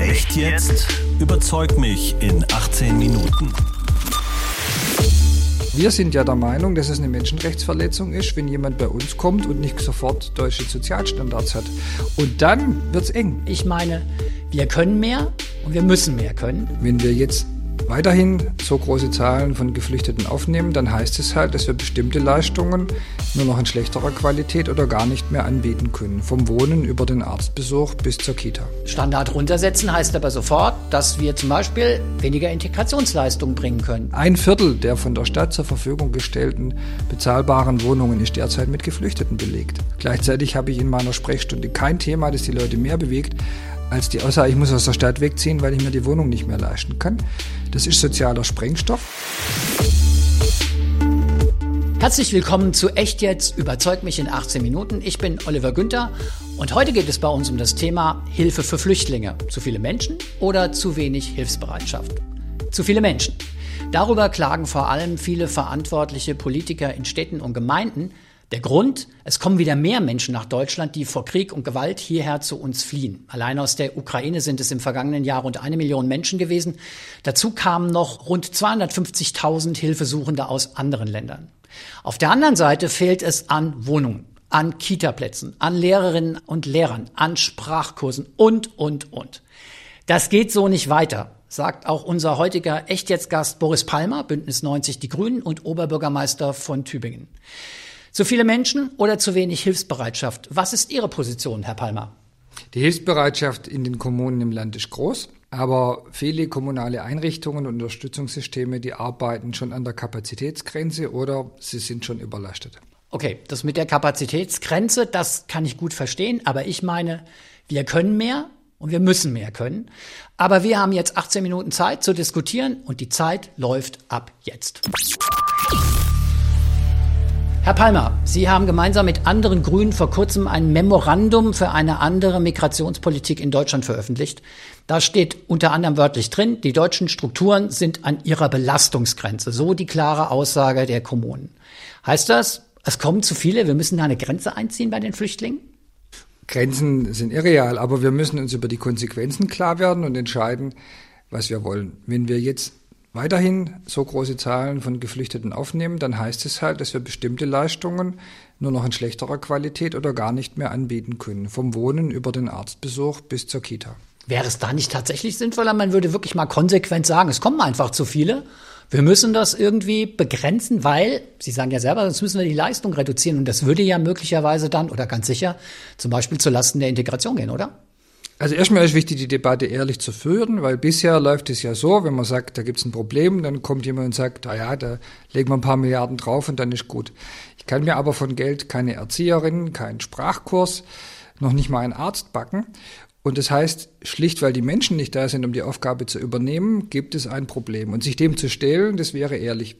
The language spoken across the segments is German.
Echt jetzt? Überzeug mich in 18 Minuten. Wir sind ja der Meinung, dass es eine Menschenrechtsverletzung ist, wenn jemand bei uns kommt und nicht sofort deutsche Sozialstandards hat. Und dann wird es eng. Ich meine, wir können mehr und wir müssen mehr können. Wenn wir jetzt weiterhin so große Zahlen von Geflüchteten aufnehmen, dann heißt es halt, dass wir bestimmte Leistungen nur noch in schlechterer Qualität oder gar nicht mehr anbieten können. Vom Wohnen über den Arztbesuch bis zur Kita. Standard runtersetzen heißt aber sofort, dass wir zum Beispiel weniger Integrationsleistungen bringen können. Ein Viertel der von der Stadt zur Verfügung gestellten bezahlbaren Wohnungen ist derzeit mit Geflüchteten belegt. Gleichzeitig habe ich in meiner Sprechstunde kein Thema, das die Leute mehr bewegt, als die Aussage, ich muss aus der Stadt wegziehen, weil ich mir die Wohnung nicht mehr leisten kann. Das ist sozialer Sprengstoff. Herzlich willkommen zu Echt jetzt, überzeugt mich in 18 Minuten. Ich bin Oliver Günther und heute geht es bei uns um das Thema Hilfe für Flüchtlinge. Zu viele Menschen oder zu wenig Hilfsbereitschaft? Zu viele Menschen. Darüber klagen vor allem viele verantwortliche Politiker in Städten und Gemeinden, der Grund, es kommen wieder mehr Menschen nach Deutschland, die vor Krieg und Gewalt hierher zu uns fliehen. Allein aus der Ukraine sind es im vergangenen Jahr rund eine Million Menschen gewesen. Dazu kamen noch rund 250.000 Hilfesuchende aus anderen Ländern. Auf der anderen Seite fehlt es an Wohnungen, an Kitaplätzen, an Lehrerinnen und Lehrern, an Sprachkursen und, und, und. Das geht so nicht weiter sagt auch unser heutiger Echtjetztgast Boris Palmer, Bündnis 90 Die Grünen und Oberbürgermeister von Tübingen. Zu viele Menschen oder zu wenig Hilfsbereitschaft? Was ist Ihre Position, Herr Palmer? Die Hilfsbereitschaft in den Kommunen im Land ist groß, aber viele kommunale Einrichtungen und Unterstützungssysteme, die arbeiten schon an der Kapazitätsgrenze oder sie sind schon überlastet. Okay, das mit der Kapazitätsgrenze, das kann ich gut verstehen, aber ich meine, wir können mehr und wir müssen mehr können. Aber wir haben jetzt 18 Minuten Zeit zu diskutieren und die Zeit läuft ab jetzt. Herr Palmer, Sie haben gemeinsam mit anderen Grünen vor kurzem ein Memorandum für eine andere Migrationspolitik in Deutschland veröffentlicht. Da steht unter anderem wörtlich drin, die deutschen Strukturen sind an ihrer Belastungsgrenze. So die klare Aussage der Kommunen. Heißt das, es kommen zu viele, wir müssen da eine Grenze einziehen bei den Flüchtlingen? Grenzen sind irreal, aber wir müssen uns über die Konsequenzen klar werden und entscheiden, was wir wollen. Wenn wir jetzt weiterhin so große Zahlen von Geflüchteten aufnehmen, dann heißt es halt, dass wir bestimmte Leistungen nur noch in schlechterer Qualität oder gar nicht mehr anbieten können. Vom Wohnen über den Arztbesuch bis zur Kita. Wäre es da nicht tatsächlich sinnvoller? Man würde wirklich mal konsequent sagen, es kommen einfach zu viele. Wir müssen das irgendwie begrenzen, weil, Sie sagen ja selber, sonst müssen wir die Leistung reduzieren. Und das würde ja möglicherweise dann oder ganz sicher zum Beispiel zulasten der Integration gehen, oder? Also erstmal ist wichtig, die Debatte ehrlich zu führen, weil bisher läuft es ja so, wenn man sagt, da gibt es ein Problem, dann kommt jemand und sagt, ah ja, da legen wir ein paar Milliarden drauf und dann ist gut. Ich kann mir aber von Geld keine Erzieherin, keinen Sprachkurs, noch nicht mal einen Arzt backen. Und das heißt, schlicht weil die Menschen nicht da sind, um die Aufgabe zu übernehmen, gibt es ein Problem. Und sich dem zu stellen, das wäre ehrlich.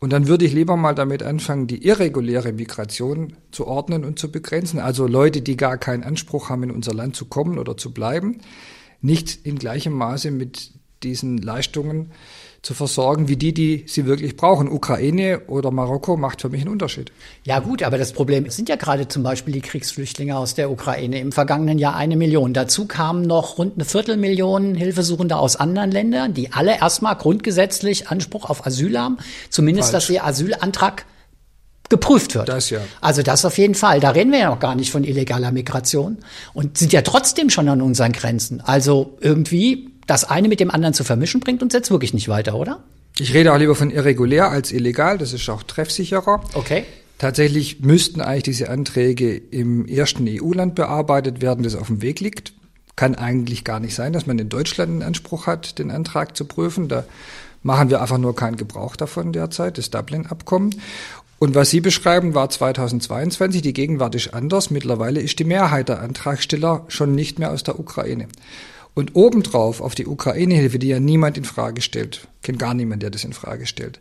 Und dann würde ich lieber mal damit anfangen, die irreguläre Migration zu ordnen und zu begrenzen. Also Leute, die gar keinen Anspruch haben, in unser Land zu kommen oder zu bleiben, nicht in gleichem Maße mit diesen Leistungen zu versorgen, wie die, die sie wirklich brauchen. Ukraine oder Marokko macht für mich einen Unterschied. Ja gut, aber das Problem sind ja gerade zum Beispiel die Kriegsflüchtlinge aus der Ukraine. Im vergangenen Jahr eine Million. Dazu kamen noch rund eine Viertelmillion Hilfesuchende aus anderen Ländern, die alle erstmal grundgesetzlich Anspruch auf Asyl haben. Zumindest, Falsch. dass ihr Asylantrag geprüft wird. Das ja. Also das auf jeden Fall. Da reden wir ja noch gar nicht von illegaler Migration und sind ja trotzdem schon an unseren Grenzen. Also irgendwie das eine mit dem anderen zu vermischen, bringt uns jetzt wirklich nicht weiter, oder? Ich rede auch lieber von irregulär als illegal. Das ist auch treffsicherer. Okay. Tatsächlich müssten eigentlich diese Anträge im ersten EU-Land bearbeitet werden, das auf dem Weg liegt. Kann eigentlich gar nicht sein, dass man in Deutschland einen Anspruch hat, den Antrag zu prüfen. Da machen wir einfach nur keinen Gebrauch davon derzeit, das Dublin-Abkommen. Und was Sie beschreiben, war 2022. Die Gegenwart ist anders. Mittlerweile ist die Mehrheit der Antragsteller schon nicht mehr aus der Ukraine. Und obendrauf auf die Ukraine-Hilfe, die ja niemand in Frage stellt, kennt gar niemand, der das in Frage stellt,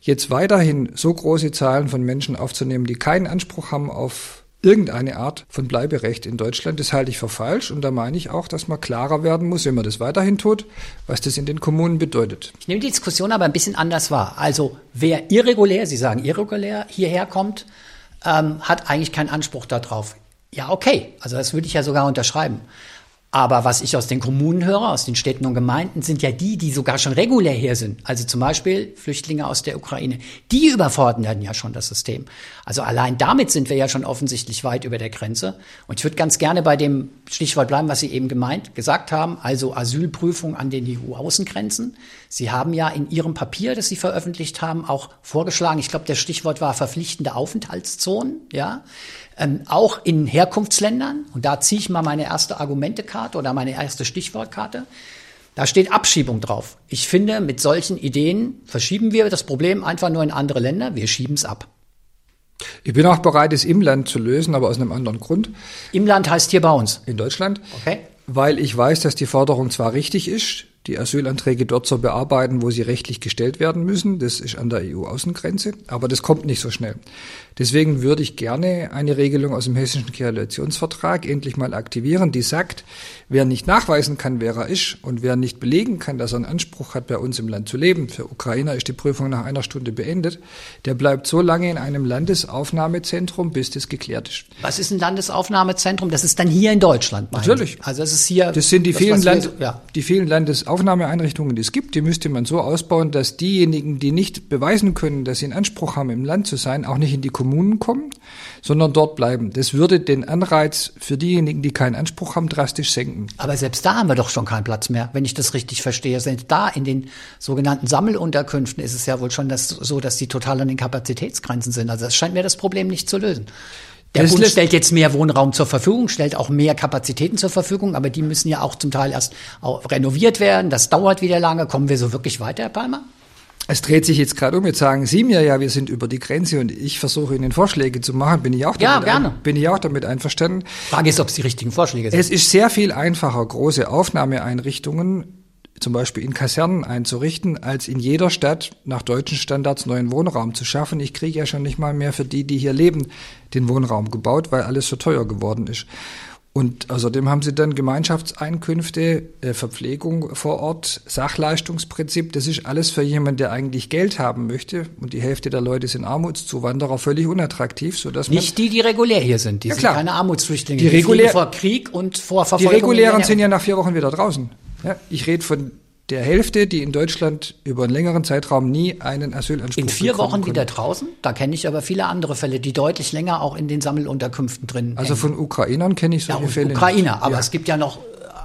jetzt weiterhin so große Zahlen von Menschen aufzunehmen, die keinen Anspruch haben auf irgendeine Art von Bleiberecht in Deutschland, das halte ich für falsch. Und da meine ich auch, dass man klarer werden muss, wenn man das weiterhin tut, was das in den Kommunen bedeutet. Ich nehme die Diskussion aber ein bisschen anders wahr. Also wer irregulär, Sie sagen irregulär, hierher kommt, ähm, hat eigentlich keinen Anspruch darauf. Ja, okay. Also das würde ich ja sogar unterschreiben. Aber was ich aus den Kommunen höre, aus den Städten und Gemeinden, sind ja die, die sogar schon regulär hier sind. Also zum Beispiel Flüchtlinge aus der Ukraine. Die überfordern dann ja schon das System. Also allein damit sind wir ja schon offensichtlich weit über der Grenze. Und ich würde ganz gerne bei dem Stichwort bleiben, was Sie eben gemeint, gesagt haben, also Asylprüfung an den EU-Außengrenzen. Sie haben ja in Ihrem Papier, das Sie veröffentlicht haben, auch vorgeschlagen, ich glaube, der Stichwort war verpflichtende Aufenthaltszonen, ja ähm, auch in Herkunftsländern, und da ziehe ich mal meine erste Argumentekarte oder meine erste Stichwortkarte, da steht Abschiebung drauf. Ich finde, mit solchen Ideen verschieben wir das Problem einfach nur in andere Länder, wir schieben es ab. Ich bin auch bereit, es im Land zu lösen, aber aus einem anderen Grund. Im Land heißt hier bei uns. In Deutschland. Okay. Weil ich weiß, dass die Forderung zwar richtig ist, die Asylanträge dort zu bearbeiten, wo sie rechtlich gestellt werden müssen. Das ist an der EU-Außengrenze, aber das kommt nicht so schnell. Deswegen würde ich gerne eine Regelung aus dem Hessischen Koalitionsvertrag endlich mal aktivieren, die sagt, wer nicht nachweisen kann, wer er ist und wer nicht belegen kann, dass er einen Anspruch hat, bei uns im Land zu leben, für Ukrainer ist die Prüfung nach einer Stunde beendet, der bleibt so lange in einem Landesaufnahmezentrum, bis das geklärt ist. Was ist ein Landesaufnahmezentrum? Das ist dann hier in Deutschland. Natürlich. Also es ist hier. Das sind die das, vielen, Land, so, ja. die vielen Landesaufnahmeeinrichtungen, die es gibt. Die müsste man so ausbauen, dass diejenigen, die nicht beweisen können, dass sie einen Anspruch haben, im Land zu sein, auch nicht in die Kommunen Kommunen kommen, sondern dort bleiben. Das würde den Anreiz für diejenigen, die keinen Anspruch haben, drastisch senken. Aber selbst da haben wir doch schon keinen Platz mehr, wenn ich das richtig verstehe. Selbst da in den sogenannten Sammelunterkünften ist es ja wohl schon das, so, dass die total an den Kapazitätsgrenzen sind. Also das scheint mir das Problem nicht zu lösen. Der das Bund stellt jetzt mehr Wohnraum zur Verfügung, stellt auch mehr Kapazitäten zur Verfügung, aber die müssen ja auch zum Teil erst renoviert werden. Das dauert wieder lange. Kommen wir so wirklich weiter, Herr Palmer? Es dreht sich jetzt gerade um. Jetzt sagen Sie mir ja, wir sind über die Grenze und ich versuche Ihnen Vorschläge zu machen. Bin ich auch damit, ja, gerne. Ein, bin ich auch damit einverstanden. Frage ist, ob es die richtigen Vorschläge sind. Es ist sehr viel einfacher, große Aufnahmeeinrichtungen zum Beispiel in Kasernen einzurichten, als in jeder Stadt nach deutschen Standards neuen Wohnraum zu schaffen. Ich kriege ja schon nicht mal mehr für die, die hier leben, den Wohnraum gebaut, weil alles so teuer geworden ist. Und außerdem haben sie dann Gemeinschaftseinkünfte, äh, Verpflegung vor Ort, Sachleistungsprinzip. Das ist alles für jemanden, der eigentlich Geld haben möchte. Und die Hälfte der Leute sind Armutszuwanderer, völlig unattraktiv, sodass Nicht die, die regulär hier sind. Die ja, sind klar. keine Armutsflüchtlinge. Die, regulär, die vor Krieg und vor Verfolgung. Die regulären sind ja nach vier Wochen wieder draußen. Ja, ich rede von der Hälfte, die in Deutschland über einen längeren Zeitraum nie einen Asylanspruch In vier Wochen wieder draußen? Da kenne ich aber viele andere Fälle, die deutlich länger auch in den Sammelunterkünften drin. Also von Ukrainern kenne ich solche ja, Fälle. Ukrainer, aber ja. es gibt ja noch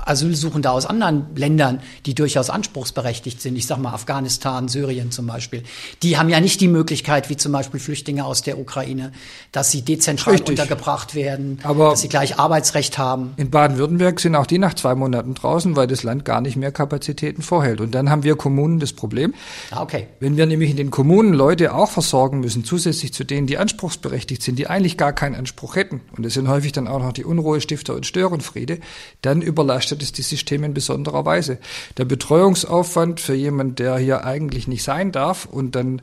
Asylsuchende aus anderen Ländern, die durchaus anspruchsberechtigt sind, ich sag mal Afghanistan, Syrien zum Beispiel, die haben ja nicht die Möglichkeit, wie zum Beispiel Flüchtlinge aus der Ukraine, dass sie dezentral Richtig. untergebracht werden, Aber dass sie gleich Arbeitsrecht haben. In Baden-Württemberg sind auch die nach zwei Monaten draußen, weil das Land gar nicht mehr Kapazitäten vorhält. Und dann haben wir Kommunen das Problem. Ah, okay. Wenn wir nämlich in den Kommunen Leute auch versorgen müssen, zusätzlich zu denen, die anspruchsberechtigt sind, die eigentlich gar keinen Anspruch hätten, und es sind häufig dann auch noch die Unruhestifter und Störenfriede, dann überlastet belastet es die Systeme in besonderer Weise. Der Betreuungsaufwand für jemanden, der hier eigentlich nicht sein darf und dann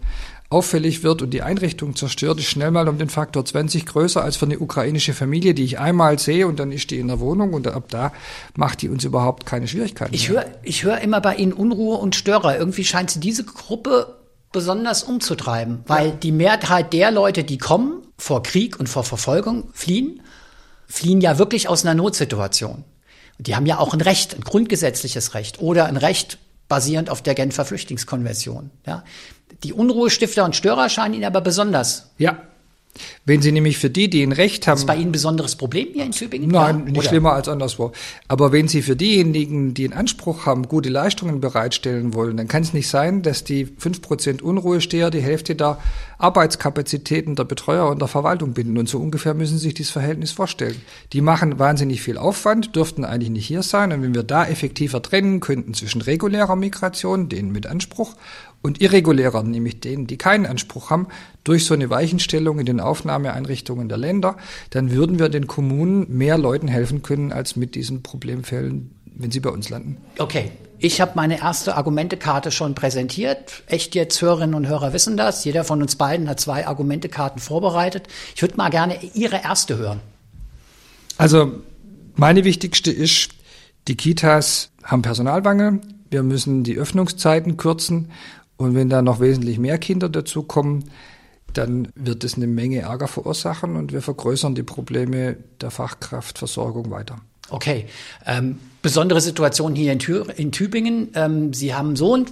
auffällig wird und die Einrichtung zerstört, ist schnell mal um den Faktor 20 größer als für eine ukrainische Familie, die ich einmal sehe und dann ist die in der Wohnung und ab da macht die uns überhaupt keine Schwierigkeiten. Ich höre ich hör immer bei Ihnen Unruhe und Störer. Irgendwie scheint sie diese Gruppe besonders umzutreiben, weil ja. die Mehrheit der Leute, die kommen, vor Krieg und vor Verfolgung fliehen, fliehen ja wirklich aus einer Notsituation die haben ja auch ein Recht, ein grundgesetzliches Recht oder ein Recht basierend auf der Genfer Flüchtlingskonvention. Ja. Die Unruhestifter und Störer scheinen ihnen aber besonders ja. Wenn Sie nämlich für die, die ein Recht haben. Ist bei Ihnen ein besonderes Problem hier in Tübingen? Nein, nicht oder? schlimmer als anderswo. Aber wenn Sie für diejenigen, die einen Anspruch haben, gute Leistungen bereitstellen wollen, dann kann es nicht sein, dass die fünf Prozent Unruhesteher die Hälfte der Arbeitskapazitäten der Betreuer und der Verwaltung binden. Und so ungefähr müssen Sie sich dieses Verhältnis vorstellen. Die machen wahnsinnig viel Aufwand, dürften eigentlich nicht hier sein. Und wenn wir da effektiver trennen könnten zwischen regulärer Migration, denen mit Anspruch, und irregulärer, nämlich denen, die keinen Anspruch haben, durch so eine Weichenstellung in den Aufnahmeeinrichtungen der Länder, dann würden wir den Kommunen mehr Leuten helfen können als mit diesen Problemfällen, wenn sie bei uns landen. Okay. Ich habe meine erste Argumentekarte schon präsentiert. Echt jetzt Hörerinnen und Hörer wissen das. Jeder von uns beiden hat zwei Argumentekarten vorbereitet. Ich würde mal gerne Ihre erste hören. Also meine wichtigste ist, die Kitas haben Personalmangel. Wir müssen die Öffnungszeiten kürzen und wenn da noch wesentlich mehr Kinder dazukommen, dann wird es eine Menge Ärger verursachen und wir vergrößern die Probleme der Fachkraftversorgung weiter. Okay. Ähm, besondere Situation hier in, Thür in Tübingen. Ähm, Sie haben so einen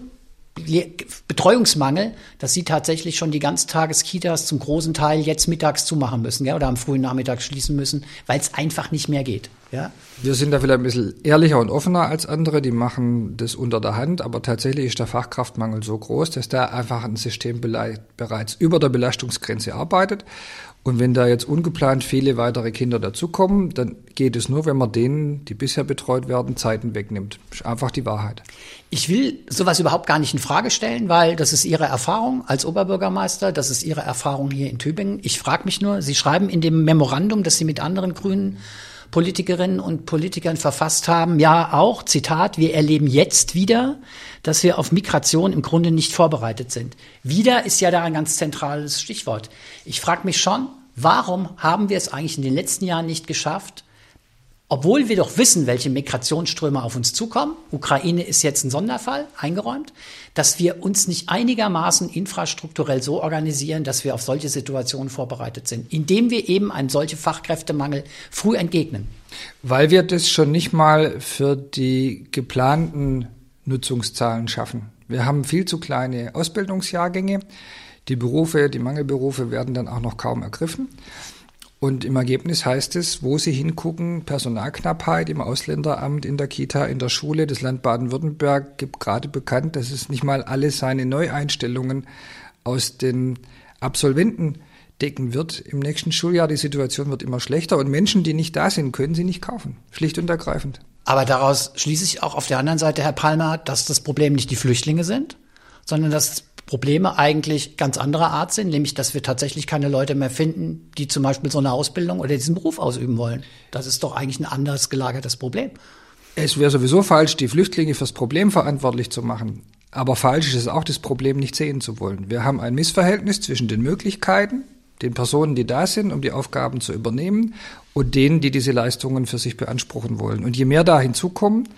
Betreuungsmangel, dass Sie tatsächlich schon die Ganztageskitas zum großen Teil jetzt mittags zumachen müssen ja, oder am frühen Nachmittag schließen müssen, weil es einfach nicht mehr geht. Ja? Wir sind da vielleicht ein bisschen ehrlicher und offener als andere, die machen das unter der Hand, aber tatsächlich ist der Fachkraftmangel so groß, dass da einfach ein System bereits über der Belastungsgrenze arbeitet und wenn da jetzt ungeplant viele weitere Kinder dazukommen, dann geht es nur, wenn man denen, die bisher betreut werden, Zeiten wegnimmt. Ist einfach die Wahrheit. Ich will sowas überhaupt gar nicht in Frage stellen, weil das ist Ihre Erfahrung als Oberbürgermeister, das ist Ihre Erfahrung hier in Tübingen. Ich frage mich nur, Sie schreiben in dem Memorandum, das Sie mit anderen Grünen Politikerinnen und Politikern verfasst haben, ja auch, Zitat, wir erleben jetzt wieder, dass wir auf Migration im Grunde nicht vorbereitet sind. Wieder ist ja da ein ganz zentrales Stichwort. Ich frage mich schon, Warum haben wir es eigentlich in den letzten Jahren nicht geschafft, obwohl wir doch wissen, welche Migrationsströme auf uns zukommen, Ukraine ist jetzt ein Sonderfall, eingeräumt, dass wir uns nicht einigermaßen infrastrukturell so organisieren, dass wir auf solche Situationen vorbereitet sind, indem wir eben einen solchen Fachkräftemangel früh entgegnen. Weil wir das schon nicht mal für die geplanten Nutzungszahlen schaffen. Wir haben viel zu kleine Ausbildungsjahrgänge. Die Berufe, die Mangelberufe werden dann auch noch kaum ergriffen. Und im Ergebnis heißt es, wo Sie hingucken, Personalknappheit im Ausländeramt, in der Kita, in der Schule. Das Land Baden-Württemberg gibt gerade bekannt, dass es nicht mal alle seine Neueinstellungen aus den Absolventen decken wird im nächsten Schuljahr. Die Situation wird immer schlechter und Menschen, die nicht da sind, können sie nicht kaufen. Schlicht und ergreifend. Aber daraus schließe ich auch auf der anderen Seite, Herr Palmer, dass das Problem nicht die Flüchtlinge sind, sondern dass Probleme eigentlich ganz anderer Art sind, nämlich dass wir tatsächlich keine Leute mehr finden, die zum Beispiel so eine Ausbildung oder diesen Beruf ausüben wollen. Das ist doch eigentlich ein anders gelagertes Problem. Es wäre sowieso falsch, die Flüchtlinge fürs Problem verantwortlich zu machen. Aber falsch ist es auch, das Problem nicht sehen zu wollen. Wir haben ein Missverhältnis zwischen den Möglichkeiten, den Personen, die da sind, um die Aufgaben zu übernehmen, und denen, die diese Leistungen für sich beanspruchen wollen. Und je mehr da hinzukommen,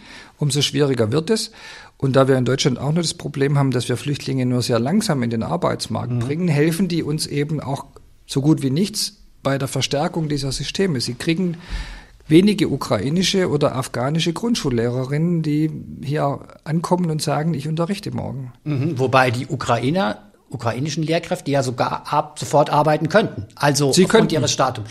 umso schwieriger wird es. Und da wir in Deutschland auch nur das Problem haben, dass wir Flüchtlinge nur sehr langsam in den Arbeitsmarkt mhm. bringen, helfen die uns eben auch so gut wie nichts bei der Verstärkung dieser Systeme. Sie kriegen wenige ukrainische oder afghanische Grundschullehrerinnen, die hier ankommen und sagen, ich unterrichte morgen. Mhm, wobei die Ukrainer ukrainischen Lehrkräfte ja sogar ab sofort arbeiten könnten. Also Sie aufgrund ihres Status.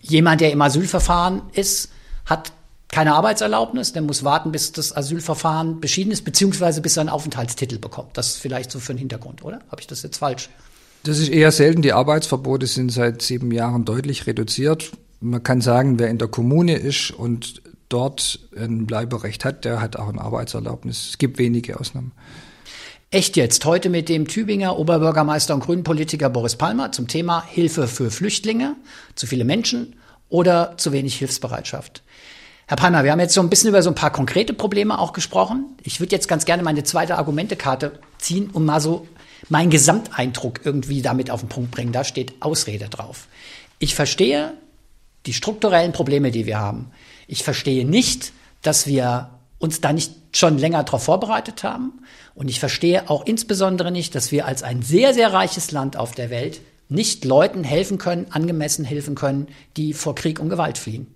Jemand, der im Asylverfahren ist, hat keine Arbeitserlaubnis, der muss warten, bis das Asylverfahren beschieden ist, beziehungsweise bis er einen Aufenthaltstitel bekommt. Das ist vielleicht so für den Hintergrund, oder? Habe ich das jetzt falsch? Das ist eher selten. Die Arbeitsverbote sind seit sieben Jahren deutlich reduziert. Man kann sagen, wer in der Kommune ist und dort ein Bleiberecht hat, der hat auch eine Arbeitserlaubnis. Es gibt wenige Ausnahmen. Echt jetzt, heute mit dem Tübinger Oberbürgermeister und Grünenpolitiker Boris Palmer zum Thema Hilfe für Flüchtlinge, zu viele Menschen oder zu wenig Hilfsbereitschaft. Herr Palmer, wir haben jetzt so ein bisschen über so ein paar konkrete Probleme auch gesprochen. Ich würde jetzt ganz gerne meine zweite Argumentekarte ziehen, um mal so meinen Gesamteindruck irgendwie damit auf den Punkt bringen. Da steht Ausrede drauf. Ich verstehe die strukturellen Probleme, die wir haben. Ich verstehe nicht, dass wir uns da nicht schon länger darauf vorbereitet haben. Und ich verstehe auch insbesondere nicht, dass wir als ein sehr, sehr reiches Land auf der Welt nicht Leuten helfen können, angemessen helfen können, die vor Krieg und Gewalt fliehen.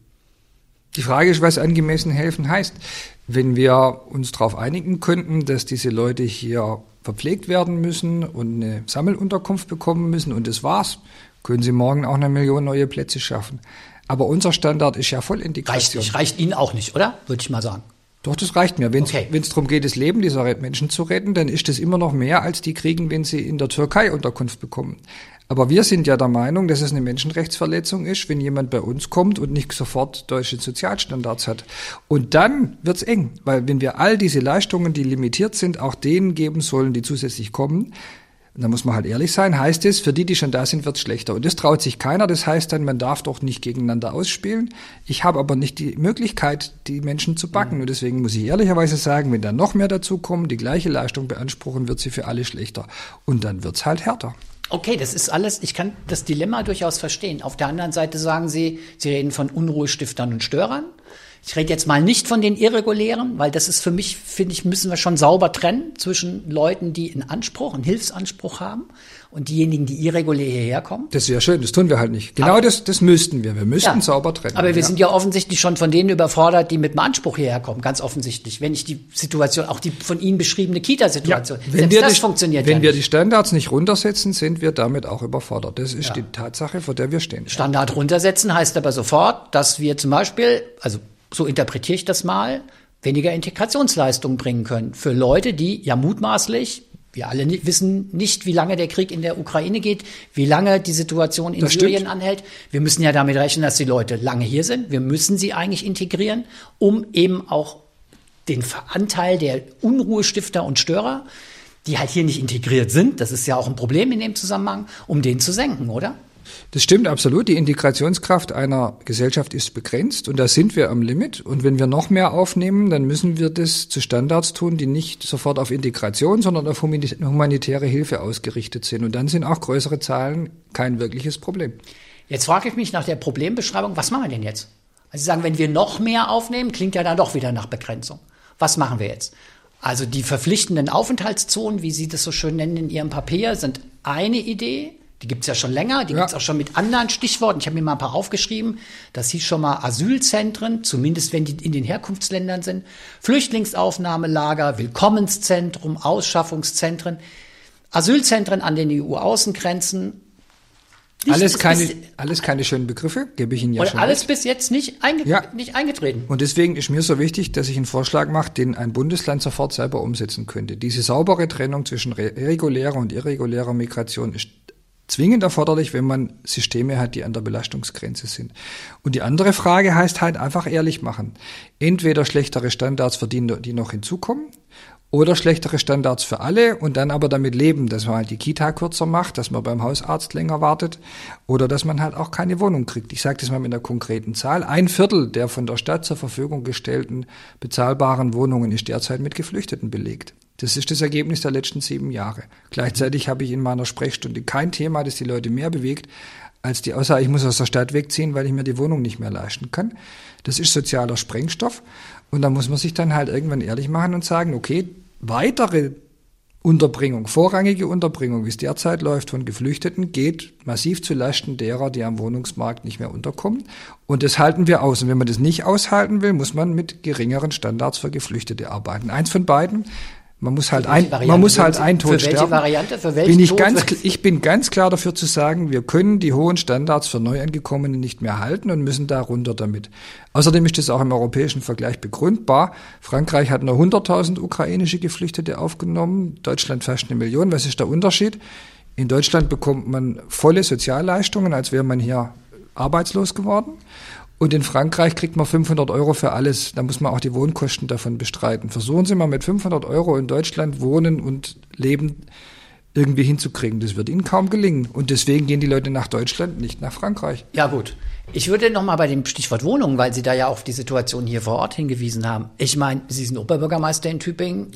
Die Frage ist, was angemessen helfen heißt. Wenn wir uns darauf einigen könnten, dass diese Leute hier verpflegt werden müssen und eine Sammelunterkunft bekommen müssen und das war's, können sie morgen auch eine Million neue Plätze schaffen. Aber unser Standard ist ja Vollintegration. Reicht nicht, reicht Ihnen auch nicht, oder? Würde ich mal sagen. Doch, das reicht mir. Wenn es okay. darum geht, das Leben dieser Menschen zu retten, dann ist das immer noch mehr, als die kriegen, wenn sie in der Türkei Unterkunft bekommen. Aber wir sind ja der Meinung, dass es eine Menschenrechtsverletzung ist, wenn jemand bei uns kommt und nicht sofort deutsche Sozialstandards hat. Und dann wird's eng, weil wenn wir all diese Leistungen, die limitiert sind, auch denen geben sollen, die zusätzlich kommen, da muss man halt ehrlich sein, heißt es, für die, die schon da sind, wird's schlechter. Und das traut sich keiner. Das heißt dann, man darf doch nicht gegeneinander ausspielen. Ich habe aber nicht die Möglichkeit, die Menschen zu backen. Und deswegen muss ich ehrlicherweise sagen, wenn da noch mehr dazu kommen, die gleiche Leistung beanspruchen, wird sie für alle schlechter. Und dann wird's halt härter. Okay, das ist alles, ich kann das Dilemma durchaus verstehen. Auf der anderen Seite sagen Sie, Sie reden von Unruhestiftern und Störern. Ich rede jetzt mal nicht von den Irregulären, weil das ist für mich, finde ich, müssen wir schon sauber trennen zwischen Leuten, die einen Anspruch, einen Hilfsanspruch haben und diejenigen, die irregulär hierher kommen. Das ist ja schön, das tun wir halt nicht. Genau Aber- das, das müssten wir. Wir müssten Ja. sauber trennen. Aber wir ja. sind ja offensichtlich schon von denen überfordert, die mit einem Anspruch hierher kommen, ganz offensichtlich. Wenn ich die Situation, auch die von Ihnen beschriebene Kita-Situation, wenn selbst wir das die, funktioniert wenn ja wir nicht. die Standards nicht runtersetzen, sind wir damit auch überfordert. Das ist die Tatsache, vor der wir stehen. Standard runtersetzen heißt aber sofort, dass wir zum Beispiel, also so interpretiere ich das mal, weniger Integrationsleistungen bringen können für Leute, die ja mutmaßlich, wir alle ni- wissen nicht, wie lange der Krieg in der Ukraine geht, wie lange die Situation in Das stimmt. Syrien anhält. Wir müssen ja damit rechnen, dass die Leute lange hier sind. Wir müssen sie eigentlich integrieren, um eben auch den Anteil der Unruhestifter und Störer, die halt hier nicht integriert sind, das ist ja auch ein Problem in dem Zusammenhang, um den zu senken, oder? Das stimmt absolut. Die Integrationskraft einer Gesellschaft ist begrenzt und da sind wir am Limit. Und wenn wir noch mehr aufnehmen, dann müssen wir das zu Standards tun, die nicht sofort auf Integration, sondern auf humani- humanitäre Hilfe ausgerichtet sind. Und dann sind auch größere Zahlen kein wirkliches Problem. Jetzt frage ich mich nach der Problembeschreibung, was machen wir denn jetzt? Also Sie sagen, wenn wir noch mehr aufnehmen, klingt ja dann doch wieder nach Begrenzung. Was machen wir jetzt? Also die verpflichtenden Aufenthaltszonen, wie Sie das so schön nennen in Ihrem Papier, sind eine Idee. Die gibt's ja schon länger, die Ja. gibt's auch schon mit anderen Stichworten. Ich habe mir mal ein paar aufgeschrieben. Das hieß schon mal Asylzentren, zumindest wenn die in den Herkunftsländern sind. Flüchtlingsaufnahmelager, Willkommenszentrum, Ausschaffungszentren, Asylzentren an den EU-Außengrenzen. Alles keine, bis- alles keine schönen Begriffe, gebe ich Ihnen ja und schon alles recht. bis jetzt nicht, einge Ja. nicht eingetreten. Und deswegen ist mir so wichtig, dass ich einen Vorschlag mache, den ein Bundesland sofort selber umsetzen könnte. Diese saubere Trennung zwischen re- regulärer und irregulärer Migration ist zwingend erforderlich, wenn man Systeme hat, die an der Belastungsgrenze sind. Und die andere Frage heißt halt einfach ehrlich machen. Entweder schlechtere Standards für die, die noch hinzukommen oder schlechtere Standards für alle und dann aber damit leben, dass man halt die Kita kürzer macht, dass man beim Hausarzt länger wartet oder dass man halt auch keine Wohnung kriegt. Ich sage das mal mit einer konkreten Zahl. Ein Viertel der von der Stadt zur Verfügung gestellten bezahlbaren Wohnungen ist derzeit mit Geflüchteten belegt. Das ist das Ergebnis der letzten sieben Jahre. Gleichzeitig habe ich in meiner Sprechstunde kein Thema, das die Leute mehr bewegt, als die Aussage, ich muss aus der Stadt wegziehen, weil ich mir die Wohnung nicht mehr leisten kann. Das ist sozialer Sprengstoff. Und da muss man sich dann halt irgendwann ehrlich machen und sagen, okay, weitere Unterbringung, vorrangige Unterbringung, wie es derzeit läuft von Geflüchteten, geht massiv zu Lasten derer, die am Wohnungsmarkt nicht mehr unterkommen. Und das halten wir aus. Und wenn man das nicht aushalten will, muss man mit geringeren Standards für Geflüchtete arbeiten. Eins von beiden. Man muss halt ein, Variante man muss halt ein für Tod welche sterben. Variante? Für welchen bin ich Tod? ganz, ich bin ganz klar dafür zu sagen, wir können die hohen Standards für Neuangekommene nicht mehr halten und müssen da runter damit. Außerdem ist das auch im europäischen Vergleich begründbar. Frankreich hat nur 100.000 ukrainische Geflüchtete aufgenommen, Deutschland fast eine Million. Was ist der Unterschied? In Deutschland bekommt man volle Sozialleistungen, als wäre man hier arbeitslos geworden. Und in Frankreich kriegt man 500 Euro für alles. Da muss man auch die Wohnkosten davon bestreiten. Versuchen Sie mal mit 500 Euro in Deutschland wohnen und leben irgendwie hinzukriegen. Das wird Ihnen kaum gelingen. Und deswegen gehen die Leute nach Deutschland, nicht nach Frankreich. Ja gut. Ich würde noch mal bei dem Stichwort Wohnungen, weil Sie da ja auf die Situation hier vor Ort hingewiesen haben. Ich meine, Sie sind Oberbürgermeister in Tübingen.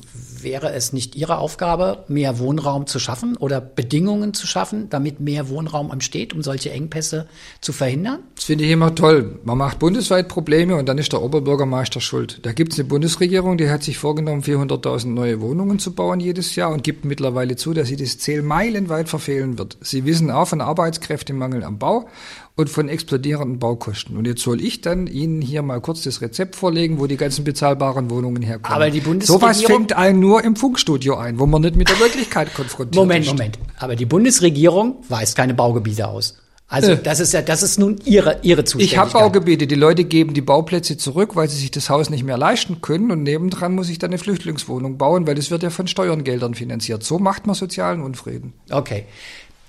Wäre es nicht Ihre Aufgabe, mehr Wohnraum zu schaffen oder Bedingungen zu schaffen, damit mehr Wohnraum entsteht, um solche Engpässe zu verhindern? Das finde ich immer toll. Man macht bundesweit Probleme und dann ist der Oberbürgermeister schuld. Da gibt es eine Bundesregierung, die hat sich vorgenommen, 400.000 neue Wohnungen zu bauen jedes Jahr und gibt mittlerweile zu, dass sie das Ziel meilenweit verfehlen wird. Sie wissen auch von Arbeitskräftemangel am Bau und von explodierenden Baukosten. Und jetzt soll ich dann Ihnen hier mal kurz das Rezept vorlegen, wo die ganzen bezahlbaren Wohnungen herkommen. Aber die Sowas Bundesregierung- fängt einen nur im Funkstudio ein, wo man nicht mit der Wirklichkeit konfrontiert Moment, ist. Moment. Aber die Bundesregierung weist keine Baugebiete aus. Also Äh. das ist ja, das ist nun ihre ihre Ich Zuständigkeit. habe Baugebiete. Die Leute geben die Bauplätze zurück, weil sie sich das Haus nicht mehr leisten können. Und nebendran muss ich dann eine Flüchtlingswohnung bauen, weil das wird ja von Steuergeldern finanziert. So macht man sozialen Unfrieden. Okay.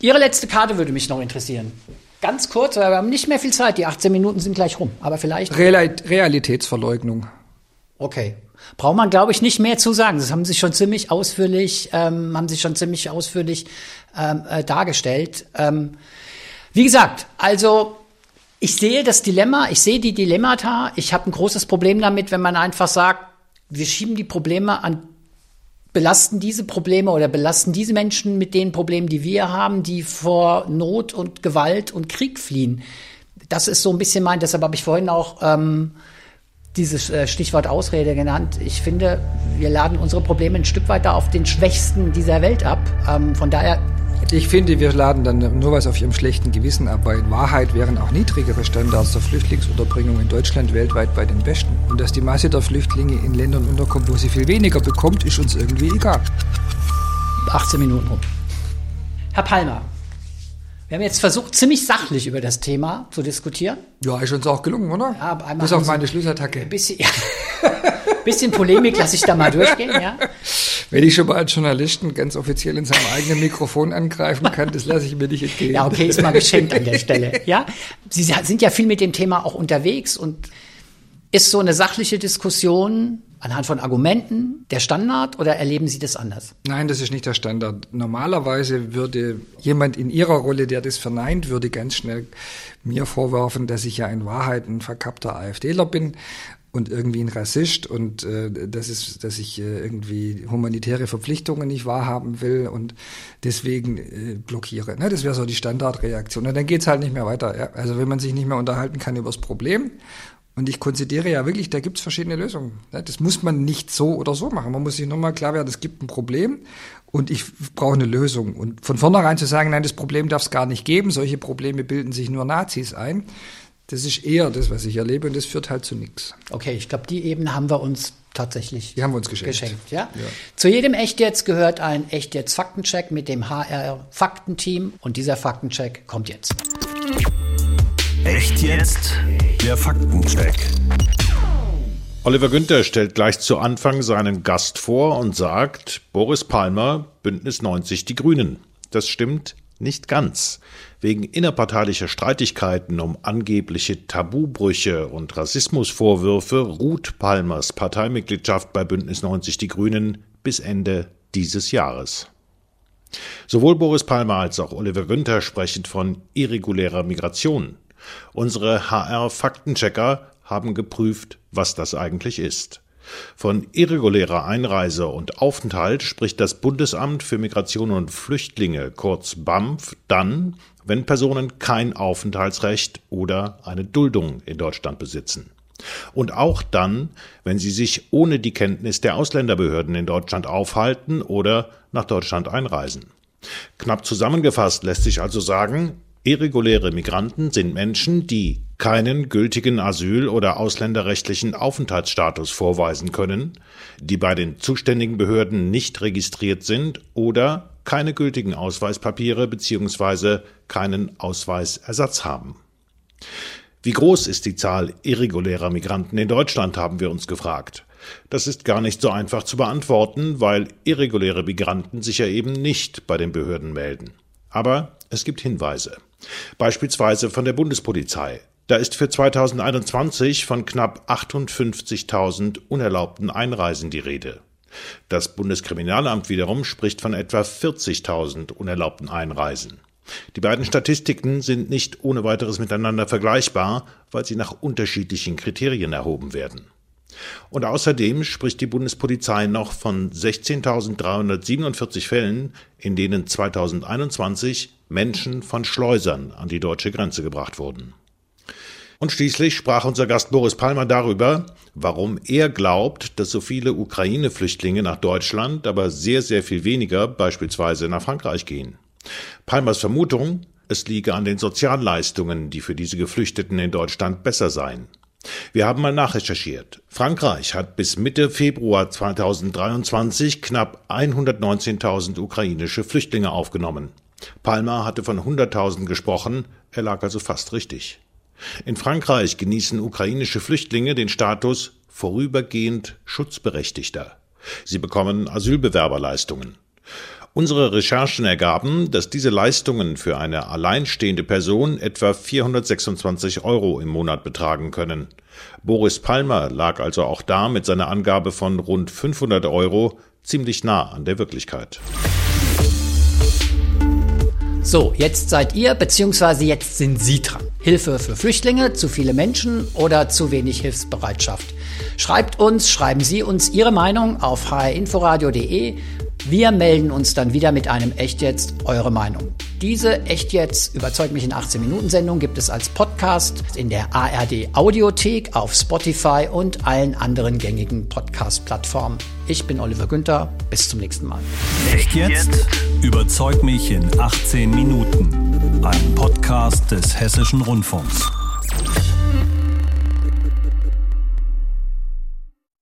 Ihre letzte Karte würde mich noch interessieren. Ganz kurz, weil wir haben nicht mehr viel Zeit. Die 18 Minuten sind gleich rum. Aber vielleicht. Real Realitätsverleugnung. Okay. Braucht man, glaube ich, nicht mehr zu sagen. Das haben Sie schon ziemlich ausführlich, ähm, haben Sie schon ziemlich ausführlich ähm, äh, dargestellt. Ähm, wie gesagt, also ich sehe das Dilemma, ich sehe die Dilemmata. Ich habe ein großes Problem damit, wenn man einfach sagt, wir schieben die Probleme an, belasten diese Probleme oder belasten diese Menschen mit den Problemen, die wir haben, die vor Not und Gewalt und Krieg fliehen. Das ist so ein bisschen mein, deshalb habe ich vorhin auch ähm, dieses äh, Stichwort Ausrede genannt. Ich finde, wir laden unsere Probleme ein Stück weiter auf den Schwächsten dieser Welt ab. Ähm, von daher ich finde, wir laden dann nur was auf ihrem schlechten Gewissen ab, weil in Wahrheit wären auch niedrigere Standards der Flüchtlingsunterbringung in Deutschland weltweit bei den besten. Und dass die Masse der Flüchtlinge in Ländern unterkommt, wo sie viel weniger bekommt, ist uns irgendwie egal. 18 Minuten rum. Herr Palmer, wir haben jetzt versucht, ziemlich sachlich über das Thema zu diskutieren. Ja, ist uns auch gelungen, oder? Ja, Bis auf meine Schlussattacke. Ein bisschen, ja. Bisschen Polemik lasse ich da mal durchgehen, ja. Wenn ich schon mal als Journalisten ganz offiziell in seinem eigenen Mikrofon angreifen kann, das lasse ich mir nicht entgehen. Ja, okay, ist mal geschenkt an der Stelle. Ja, Sie sind ja viel mit dem Thema auch unterwegs und ist so eine sachliche Diskussion anhand von Argumenten der Standard oder erleben Sie das anders? Nein, das ist nicht der Standard. Normalerweise würde jemand in Ihrer Rolle, der das verneint, würde ganz schnell mir vorwerfen, dass ich ja in Wahrheit ein verkappter AfDler bin und irgendwie ein Rassist und äh, das ist, dass ich äh, irgendwie humanitäre Verpflichtungen nicht wahrhaben will und deswegen äh, blockiere. Ne? Das wäre so die Standardreaktion. Und dann geht's halt nicht mehr weiter. Ja? Also wenn man sich nicht mehr unterhalten kann über das Problem. Und ich konzidiere ja wirklich, da gibt's verschiedene Lösungen. Ne? Das muss man nicht so oder so machen. Man muss sich nochmal klar werden, es gibt ein Problem und ich brauche eine Lösung. Und von vornherein zu sagen, nein, das Problem darf es gar nicht geben, solche Probleme bilden sich nur Nazis ein, das ist eher das, was ich erlebe und das führt halt zu nichts. Okay, ich glaube, die Ebene haben wir uns tatsächlich die haben wir uns geschenkt. geschenkt ja? ja? Zu jedem Echt jetzt gehört ein Echt jetzt Faktencheck mit dem HR Faktenteam und dieser Faktencheck kommt jetzt. Echt jetzt? Der Faktencheck. Oliver Günther stellt gleich zu Anfang seinen Gast vor und sagt, Boris Palmer, Bündnis 90 Die Grünen. Das stimmt nicht ganz. Wegen innerparteilicher Streitigkeiten um angebliche Tabubrüche und Rassismusvorwürfe ruht Palmers Parteimitgliedschaft bei Bündnis 90 Die Grünen bis Ende dieses Jahres. Sowohl Boris Palmer als auch Oliver Günther sprechen von irregulärer Migration. Unsere HR-Faktenchecker haben geprüft, was das eigentlich ist. Von irregulärer Einreise und Aufenthalt spricht das Bundesamt für Migration und Flüchtlinge kurz BAMF dann, wenn Personen kein Aufenthaltsrecht oder eine Duldung in Deutschland besitzen. Und auch dann, wenn sie sich ohne die Kenntnis der Ausländerbehörden in Deutschland aufhalten oder nach Deutschland einreisen. Knapp zusammengefasst lässt sich also sagen, irreguläre Migranten sind Menschen, die keinen gültigen Asyl- oder ausländerrechtlichen Aufenthaltsstatus vorweisen können, die bei den zuständigen Behörden nicht registriert sind oder keine gültigen Ausweispapiere bzw. keinen Ausweisersatz haben. Wie groß ist die Zahl irregulärer Migranten in Deutschland, haben wir uns gefragt. Das ist gar nicht so einfach zu beantworten, weil irreguläre Migranten sich ja eben nicht bei den Behörden melden. Aber es gibt Hinweise. Beispielsweise von der Bundespolizei. Da ist für 2021 von knapp 58.000 unerlaubten Einreisen die Rede. Das Bundeskriminalamt wiederum spricht von etwa 40.000 unerlaubten Einreisen. Die beiden Statistiken sind nicht ohne weiteres miteinander vergleichbar, weil sie nach unterschiedlichen Kriterien erhoben werden. Und außerdem spricht die Bundespolizei noch von 16.347 Fällen, in denen 2021 Menschen von Schleusern an die deutsche Grenze gebracht wurden. Und schließlich sprach unser Gast Boris Palmer darüber, warum er glaubt, dass so viele Ukraine-Flüchtlinge nach Deutschland, aber sehr, sehr viel weniger beispielsweise nach Frankreich gehen. Palmers Vermutung, es liege an den Sozialleistungen, die für diese Geflüchteten in Deutschland besser seien. Wir haben mal nachrecherchiert. Frankreich hat bis Mitte Februar 2023 knapp 119.000 ukrainische Flüchtlinge aufgenommen. Palmer hatte von 100.000 gesprochen, er lag also fast richtig. In Frankreich genießen ukrainische Flüchtlinge den Status vorübergehend Schutzberechtigter. Sie bekommen Asylbewerberleistungen. Unsere Recherchen ergaben, dass diese Leistungen für eine alleinstehende Person etwa 426 Euro im Monat betragen können. Boris Palmer lag also auch da mit seiner Angabe von rund 500 Euro ziemlich nah an der Wirklichkeit. So, jetzt seid ihr, beziehungsweise jetzt sind Sie dran. Hilfe für Flüchtlinge, zu viele Menschen oder zu wenig Hilfsbereitschaft. Schreibt uns, schreiben Sie uns Ihre Meinung auf hrinforadio.de Wir melden uns dann wieder mit einem Echt jetzt eure Meinung. Diese Echt jetzt überzeugt mich in 18 Minuten Sendung gibt es als Podcast in der ARD Audiothek, auf Spotify und allen anderen gängigen Podcast Plattformen. Ich bin Oliver Günther, bis zum nächsten Mal. Echt jetzt? Überzeug mich in 18 Minuten. Ein Podcast des Hessischen Rundfunks.